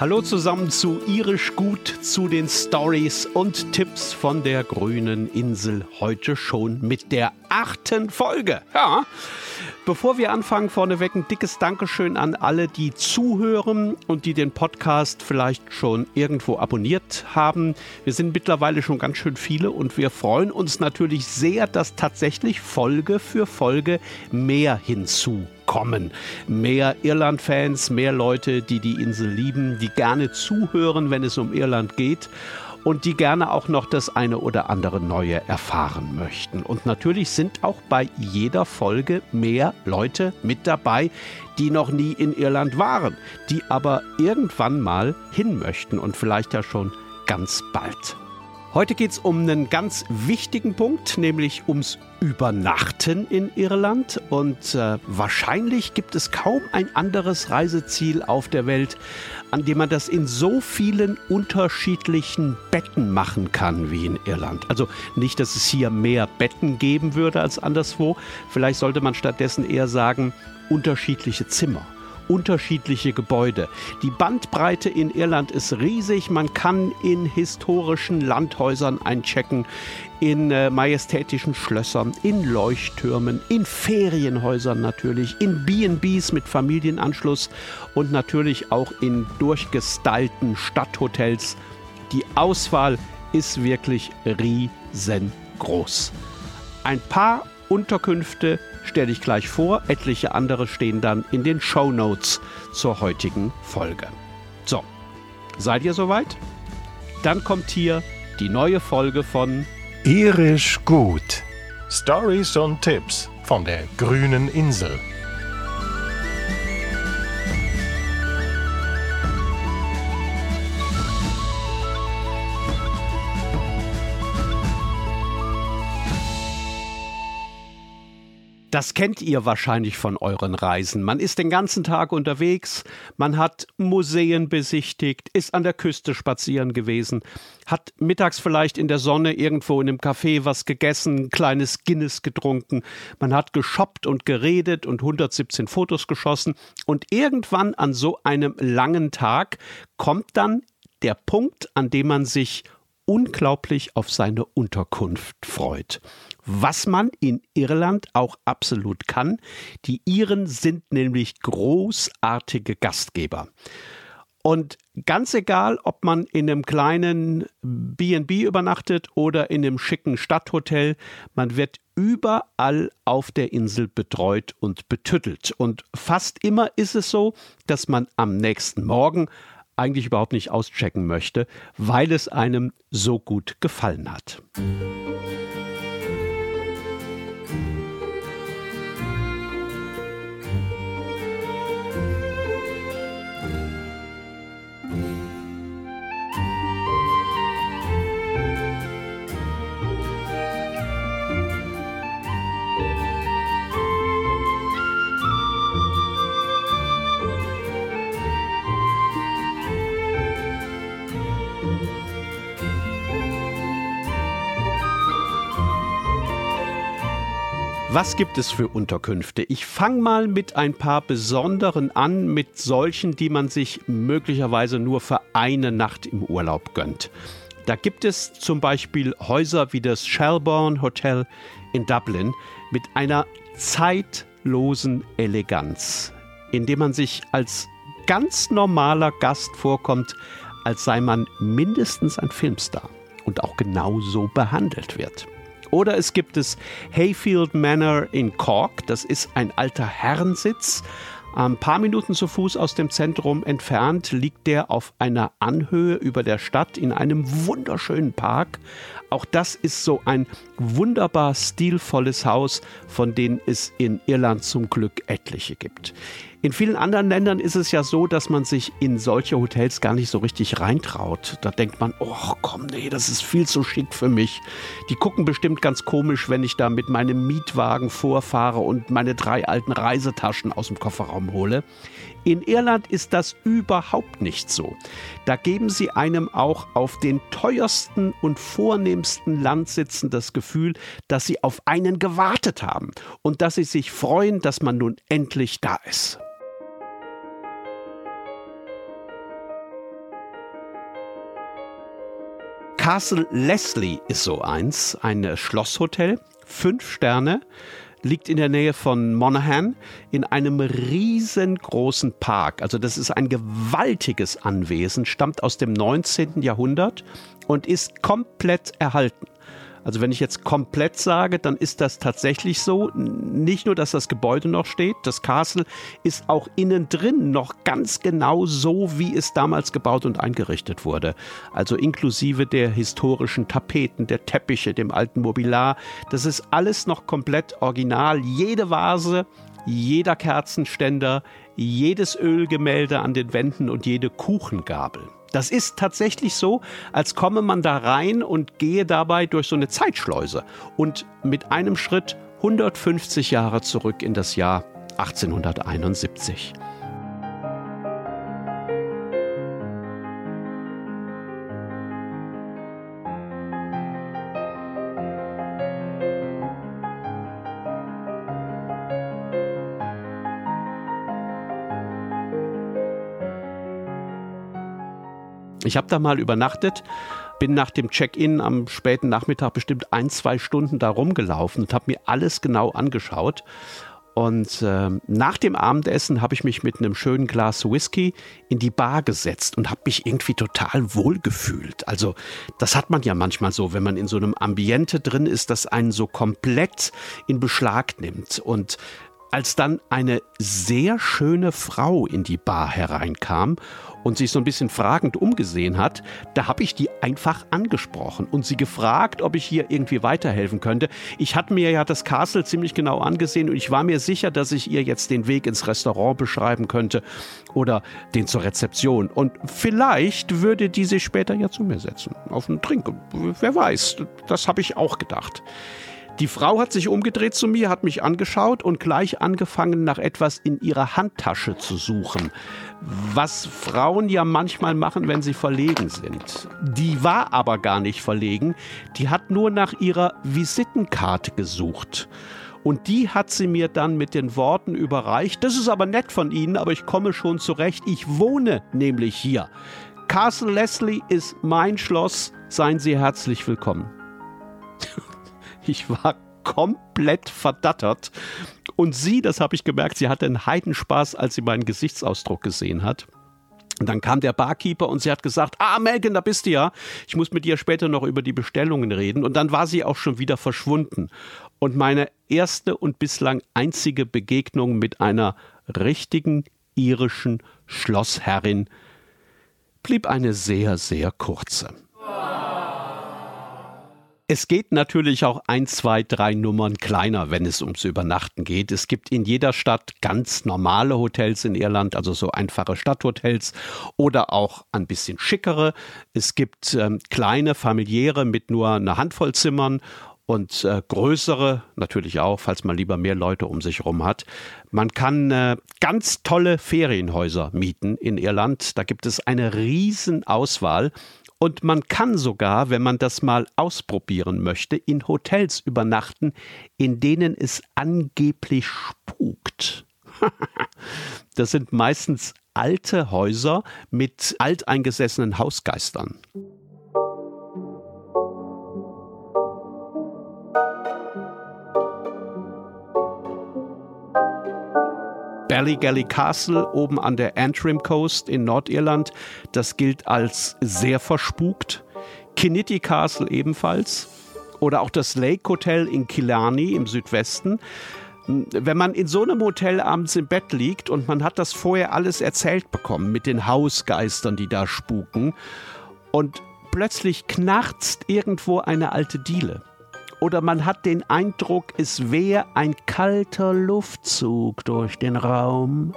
Hallo zusammen zu Irisch Gut, zu den Stories und Tipps von der grünen Insel. Heute schon mit der achten Folge. Ja. Bevor wir anfangen, vorneweg ein dickes Dankeschön an alle, die zuhören und die den Podcast vielleicht schon irgendwo abonniert haben. Wir sind mittlerweile schon ganz schön viele und wir freuen uns natürlich sehr, dass tatsächlich Folge für Folge mehr hinzu kommen. Mehr Irland-Fans, mehr Leute, die die Insel lieben, die gerne zuhören, wenn es um Irland geht und die gerne auch noch das eine oder andere Neue erfahren möchten. Und natürlich sind auch bei jeder Folge mehr Leute mit dabei, die noch nie in Irland waren, die aber irgendwann mal hin möchten und vielleicht ja schon ganz bald. Heute geht es um einen ganz wichtigen Punkt, nämlich ums Übernachten in Irland. Und äh, wahrscheinlich gibt es kaum ein anderes Reiseziel auf der Welt, an dem man das in so vielen unterschiedlichen Betten machen kann wie in Irland. Also nicht, dass es hier mehr Betten geben würde als anderswo. Vielleicht sollte man stattdessen eher sagen, unterschiedliche Zimmer unterschiedliche Gebäude. Die Bandbreite in Irland ist riesig. Man kann in historischen Landhäusern einchecken, in äh, majestätischen Schlössern, in Leuchttürmen, in Ferienhäusern natürlich, in B&Bs mit Familienanschluss und natürlich auch in durchgestylten Stadthotels. Die Auswahl ist wirklich riesengroß. Ein paar Unterkünfte stelle ich gleich vor. Etliche andere stehen dann in den Show Notes zur heutigen Folge. So, seid ihr soweit? Dann kommt hier die neue Folge von Irisch gut. Stories und Tipps von der grünen Insel. Das kennt ihr wahrscheinlich von euren Reisen. Man ist den ganzen Tag unterwegs, man hat Museen besichtigt, ist an der Küste spazieren gewesen, hat mittags vielleicht in der Sonne irgendwo in einem Café was gegessen, ein kleines Guinness getrunken, man hat geshoppt und geredet und 117 Fotos geschossen. Und irgendwann an so einem langen Tag kommt dann der Punkt, an dem man sich unglaublich auf seine Unterkunft freut was man in Irland auch absolut kann. Die Iren sind nämlich großartige Gastgeber. Und ganz egal, ob man in einem kleinen BB übernachtet oder in einem schicken Stadthotel, man wird überall auf der Insel betreut und betüttelt. Und fast immer ist es so, dass man am nächsten Morgen eigentlich überhaupt nicht auschecken möchte, weil es einem so gut gefallen hat. Was gibt es für Unterkünfte? Ich fange mal mit ein paar besonderen an, mit solchen, die man sich möglicherweise nur für eine Nacht im Urlaub gönnt. Da gibt es zum Beispiel Häuser wie das Shelbourne Hotel in Dublin mit einer zeitlosen Eleganz, in dem man sich als ganz normaler Gast vorkommt, als sei man mindestens ein Filmstar und auch genau so behandelt wird. Oder es gibt es Hayfield Manor in Cork. Das ist ein alter Herrensitz. Ein paar Minuten zu Fuß aus dem Zentrum entfernt liegt der auf einer Anhöhe über der Stadt in einem wunderschönen Park. Auch das ist so ein wunderbar stilvolles Haus, von denen es in Irland zum Glück etliche gibt. In vielen anderen Ländern ist es ja so, dass man sich in solche Hotels gar nicht so richtig reintraut. Da denkt man, oh komm, nee, das ist viel zu schick für mich. Die gucken bestimmt ganz komisch, wenn ich da mit meinem Mietwagen vorfahre und meine drei alten Reisetaschen aus dem Kofferraum hole. In Irland ist das überhaupt nicht so. Da geben sie einem auch auf den teuersten und vornehmsten Landsitzen das Gefühl, dass sie auf einen gewartet haben und dass sie sich freuen, dass man nun endlich da ist. Castle Leslie ist so eins, ein Schlosshotel, fünf Sterne liegt in der Nähe von Monaghan in einem riesengroßen Park. Also das ist ein gewaltiges Anwesen, stammt aus dem 19. Jahrhundert und ist komplett erhalten. Also wenn ich jetzt komplett sage, dann ist das tatsächlich so. Nicht nur, dass das Gebäude noch steht, das Castle ist auch innen drin noch ganz genau so, wie es damals gebaut und eingerichtet wurde. Also inklusive der historischen Tapeten, der Teppiche, dem alten Mobiliar. Das ist alles noch komplett original. Jede Vase, jeder Kerzenständer, jedes Ölgemälde an den Wänden und jede Kuchengabel. Das ist tatsächlich so, als komme man da rein und gehe dabei durch so eine Zeitschleuse und mit einem Schritt 150 Jahre zurück in das Jahr 1871. Ich habe da mal übernachtet, bin nach dem Check-in am späten Nachmittag bestimmt ein, zwei Stunden da rumgelaufen und habe mir alles genau angeschaut. Und äh, nach dem Abendessen habe ich mich mit einem schönen Glas Whisky in die Bar gesetzt und habe mich irgendwie total wohl gefühlt. Also das hat man ja manchmal so, wenn man in so einem Ambiente drin ist, das einen so komplett in Beschlag nimmt. Und als dann eine sehr schöne Frau in die Bar hereinkam und sich so ein bisschen fragend umgesehen hat, da habe ich die einfach angesprochen und sie gefragt, ob ich hier irgendwie weiterhelfen könnte. Ich hatte mir ja das Castle ziemlich genau angesehen und ich war mir sicher, dass ich ihr jetzt den Weg ins Restaurant beschreiben könnte oder den zur Rezeption. Und vielleicht würde die sich später ja zu mir setzen, auf einen Trink. Wer weiß, das habe ich auch gedacht. Die Frau hat sich umgedreht zu mir, hat mich angeschaut und gleich angefangen, nach etwas in ihrer Handtasche zu suchen. Was Frauen ja manchmal machen, wenn sie verlegen sind. Die war aber gar nicht verlegen. Die hat nur nach ihrer Visitenkarte gesucht. Und die hat sie mir dann mit den Worten überreicht. Das ist aber nett von Ihnen, aber ich komme schon zurecht. Ich wohne nämlich hier. Castle Leslie ist mein Schloss. Seien Sie herzlich willkommen. Ich war komplett verdattert. Und sie, das habe ich gemerkt, sie hatte einen Heidenspaß, als sie meinen Gesichtsausdruck gesehen hat. Und dann kam der Barkeeper und sie hat gesagt, ah, Melken, da bist du ja. Ich muss mit dir später noch über die Bestellungen reden. Und dann war sie auch schon wieder verschwunden. Und meine erste und bislang einzige Begegnung mit einer richtigen irischen Schlossherrin blieb eine sehr, sehr kurze. Es geht natürlich auch ein, zwei, drei Nummern kleiner, wenn es ums Übernachten geht. Es gibt in jeder Stadt ganz normale Hotels in Irland, also so einfache Stadthotels oder auch ein bisschen schickere. Es gibt ähm, kleine, familiäre mit nur einer Handvoll Zimmern und äh, größere natürlich auch, falls man lieber mehr Leute um sich herum hat. Man kann äh, ganz tolle Ferienhäuser mieten in Irland. Da gibt es eine riesen Auswahl und man kann sogar, wenn man das mal ausprobieren möchte, in Hotels übernachten, in denen es angeblich spukt. das sind meistens alte Häuser mit alteingesessenen Hausgeistern. Ballygally Castle oben an der Antrim Coast in Nordirland, das gilt als sehr verspukt. Kinnitty Castle ebenfalls. Oder auch das Lake Hotel in Killarney im Südwesten. Wenn man in so einem Hotel abends im Bett liegt und man hat das vorher alles erzählt bekommen mit den Hausgeistern, die da spuken, und plötzlich knarzt irgendwo eine alte Diele oder man hat den Eindruck, es wäre ein kalter Luftzug durch den Raum,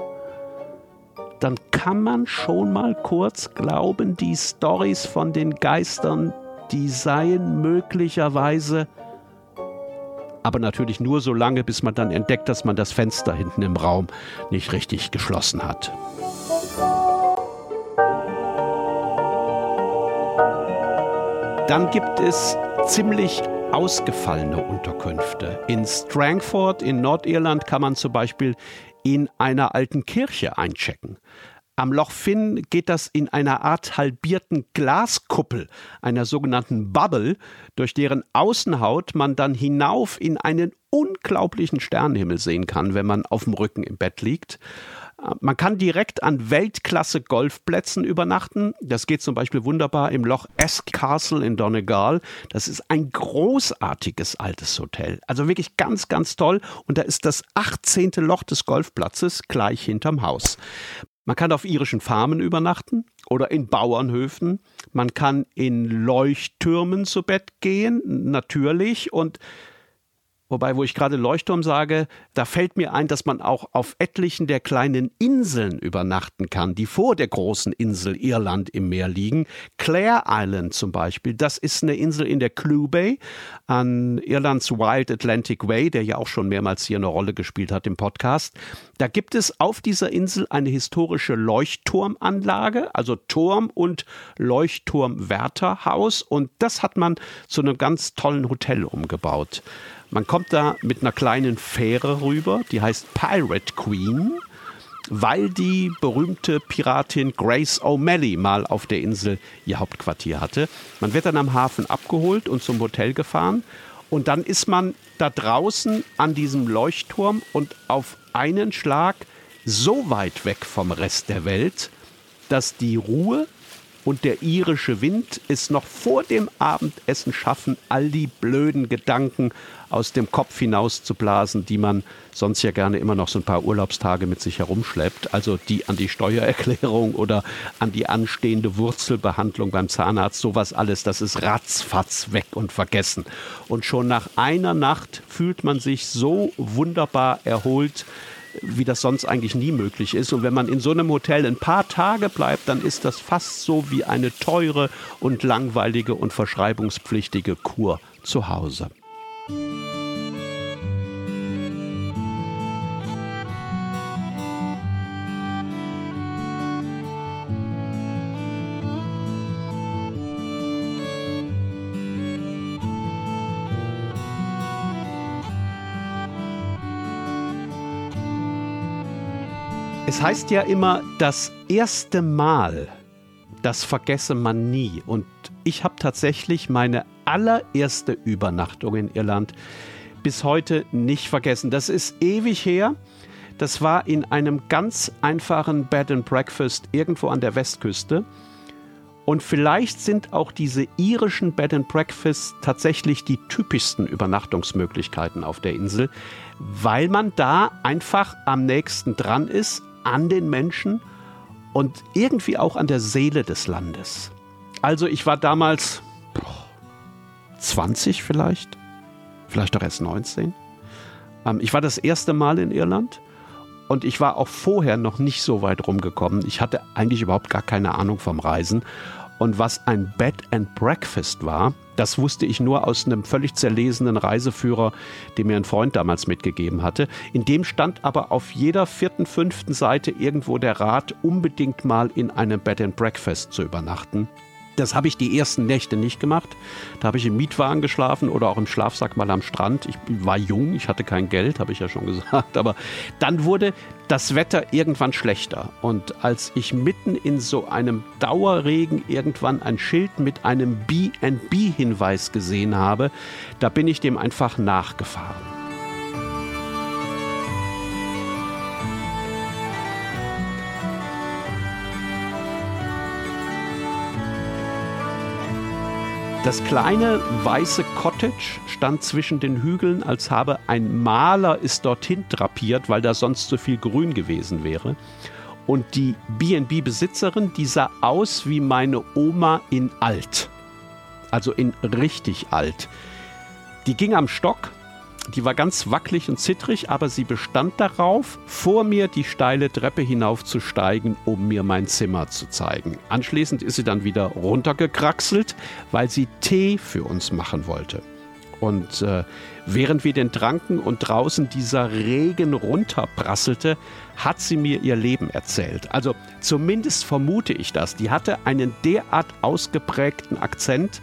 dann kann man schon mal kurz glauben, die Stories von den Geistern, die seien möglicherweise, aber natürlich nur so lange, bis man dann entdeckt, dass man das Fenster hinten im Raum nicht richtig geschlossen hat. Dann gibt es ziemlich ausgefallene Unterkünfte. In Strangford in Nordirland kann man zum Beispiel in einer alten Kirche einchecken. Am Loch Finn geht das in einer Art halbierten Glaskuppel, einer sogenannten Bubble, durch deren Außenhaut man dann hinauf in einen unglaublichen Sternenhimmel sehen kann, wenn man auf dem Rücken im Bett liegt. Man kann direkt an Weltklasse-Golfplätzen übernachten. Das geht zum Beispiel wunderbar im Loch Esk Castle in Donegal. Das ist ein großartiges altes Hotel. Also wirklich ganz, ganz toll. Und da ist das 18. Loch des Golfplatzes gleich hinterm Haus. Man kann auf irischen Farmen übernachten oder in Bauernhöfen. Man kann in Leuchttürmen zu Bett gehen, natürlich. Und Wobei, wo ich gerade Leuchtturm sage, da fällt mir ein, dass man auch auf etlichen der kleinen Inseln übernachten kann, die vor der großen Insel Irland im Meer liegen. Clare Island zum Beispiel, das ist eine Insel in der Clue Bay an Irlands Wild Atlantic Way, der ja auch schon mehrmals hier eine Rolle gespielt hat im Podcast. Da gibt es auf dieser Insel eine historische Leuchtturmanlage, also Turm und Leuchtturmwärterhaus und das hat man zu einem ganz tollen Hotel umgebaut. Man kommt da mit einer kleinen Fähre rüber, die heißt Pirate Queen, weil die berühmte Piratin Grace O'Malley mal auf der Insel ihr Hauptquartier hatte. Man wird dann am Hafen abgeholt und zum Hotel gefahren. Und dann ist man da draußen an diesem Leuchtturm und auf einen Schlag so weit weg vom Rest der Welt, dass die Ruhe und der irische Wind es noch vor dem Abendessen schaffen, all die blöden Gedanken aus dem Kopf hinaus zu blasen, die man sonst ja gerne immer noch so ein paar Urlaubstage mit sich herumschleppt. Also die an die Steuererklärung oder an die anstehende Wurzelbehandlung beim Zahnarzt, sowas alles, das ist ratzfatz weg und vergessen. Und schon nach einer Nacht fühlt man sich so wunderbar erholt, wie das sonst eigentlich nie möglich ist. Und wenn man in so einem Hotel ein paar Tage bleibt, dann ist das fast so wie eine teure und langweilige und verschreibungspflichtige Kur zu Hause. Es heißt ja immer, das erste Mal, das vergesse man nie. Und ich habe tatsächlich meine allererste Übernachtung in Irland bis heute nicht vergessen. Das ist ewig her. Das war in einem ganz einfachen Bed and Breakfast irgendwo an der Westküste. Und vielleicht sind auch diese irischen Bed and Breakfasts tatsächlich die typischsten Übernachtungsmöglichkeiten auf der Insel, weil man da einfach am nächsten dran ist an den Menschen und irgendwie auch an der Seele des Landes. Also ich war damals 20 vielleicht, vielleicht doch erst 19. Ähm, ich war das erste Mal in Irland und ich war auch vorher noch nicht so weit rumgekommen. Ich hatte eigentlich überhaupt gar keine Ahnung vom Reisen und was ein Bed and Breakfast war, das wusste ich nur aus einem völlig zerlesenen Reiseführer, den mir ein Freund damals mitgegeben hatte. In dem stand aber auf jeder vierten, fünften Seite irgendwo der Rat, unbedingt mal in einem Bed and Breakfast zu übernachten. Das habe ich die ersten Nächte nicht gemacht. Da habe ich im Mietwagen geschlafen oder auch im Schlafsack mal am Strand. Ich war jung, ich hatte kein Geld, habe ich ja schon gesagt. Aber dann wurde das Wetter irgendwann schlechter. Und als ich mitten in so einem Dauerregen irgendwann ein Schild mit einem B&B-Hinweis gesehen habe, da bin ich dem einfach nachgefahren. Das kleine weiße Cottage stand zwischen den Hügeln, als habe ein Maler es dorthin drapiert, weil da sonst so viel Grün gewesen wäre. Und die BB-Besitzerin, die sah aus wie meine Oma in alt. Also in richtig alt. Die ging am Stock, die war ganz wackelig und zittrig, aber sie bestand darauf, vor mir die steile Treppe hinaufzusteigen, um mir mein Zimmer zu zeigen. Anschließend ist sie dann wieder runtergekraxelt, weil sie Tee für uns machen wollte. Und äh, während wir den tranken und draußen dieser Regen runterprasselte, hat sie mir ihr Leben erzählt. Also zumindest vermute ich das. Die hatte einen derart ausgeprägten Akzent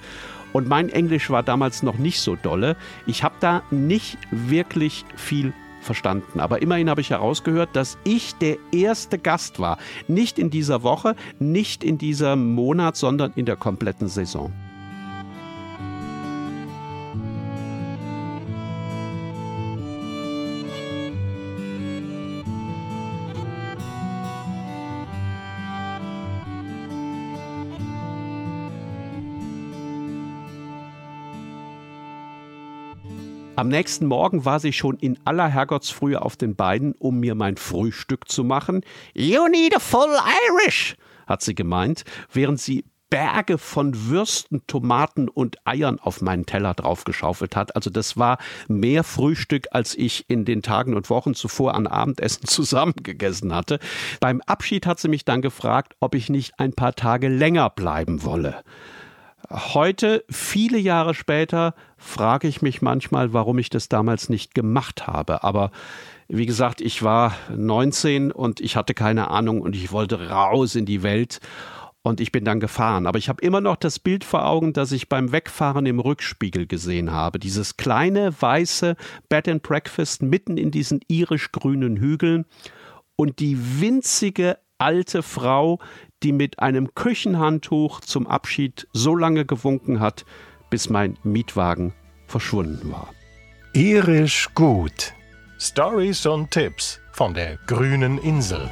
und mein Englisch war damals noch nicht so dolle. Ich habe da nicht wirklich viel verstanden. Aber immerhin habe ich herausgehört, dass ich der erste Gast war. Nicht in dieser Woche, nicht in diesem Monat, sondern in der kompletten Saison. Am nächsten Morgen war sie schon in aller Herrgottsfrühe auf den Beinen, um mir mein Frühstück zu machen. You need a full Irish, hat sie gemeint, während sie Berge von Würsten, Tomaten und Eiern auf meinen Teller draufgeschaufelt hat. Also das war mehr Frühstück, als ich in den Tagen und Wochen zuvor an Abendessen zusammengegessen hatte. Beim Abschied hat sie mich dann gefragt, ob ich nicht ein paar Tage länger bleiben wolle. Heute, viele Jahre später, frage ich mich manchmal, warum ich das damals nicht gemacht habe. Aber wie gesagt, ich war 19 und ich hatte keine Ahnung und ich wollte raus in die Welt und ich bin dann gefahren. Aber ich habe immer noch das Bild vor Augen, das ich beim Wegfahren im Rückspiegel gesehen habe. Dieses kleine weiße Bed and Breakfast mitten in diesen irisch-grünen Hügeln und die winzige alte Frau, die mit einem Küchenhandtuch zum Abschied so lange gewunken hat, bis mein Mietwagen verschwunden war. Irisch gut. Stories und Tipps von der grünen Insel.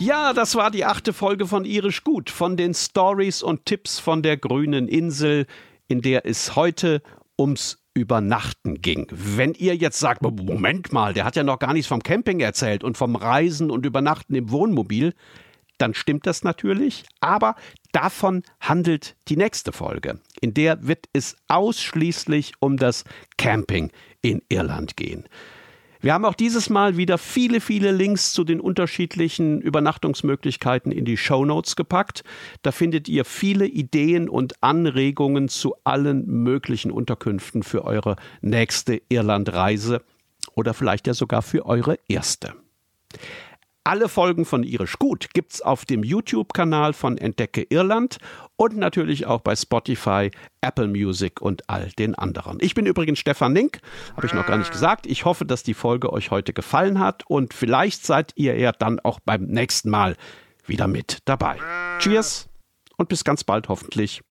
Ja, das war die achte Folge von Irisch Gut, von den Stories und Tipps von der grünen Insel, in der es heute ums Übernachten ging. Wenn ihr jetzt sagt, Moment mal, der hat ja noch gar nichts vom Camping erzählt und vom Reisen und Übernachten im Wohnmobil, dann stimmt das natürlich, aber davon handelt die nächste Folge. In der wird es ausschließlich um das Camping in Irland gehen. Wir haben auch dieses Mal wieder viele, viele Links zu den unterschiedlichen Übernachtungsmöglichkeiten in die Show Notes gepackt. Da findet ihr viele Ideen und Anregungen zu allen möglichen Unterkünften für eure nächste Irlandreise oder vielleicht ja sogar für eure erste. Alle Folgen von Irisch Gut gibt's auf dem YouTube-Kanal von Entdecke Irland und natürlich auch bei Spotify, Apple Music und all den anderen. Ich bin übrigens Stefan Link, habe ich noch gar nicht gesagt. Ich hoffe, dass die Folge euch heute gefallen hat und vielleicht seid ihr ja dann auch beim nächsten Mal wieder mit dabei. Cheers und bis ganz bald hoffentlich.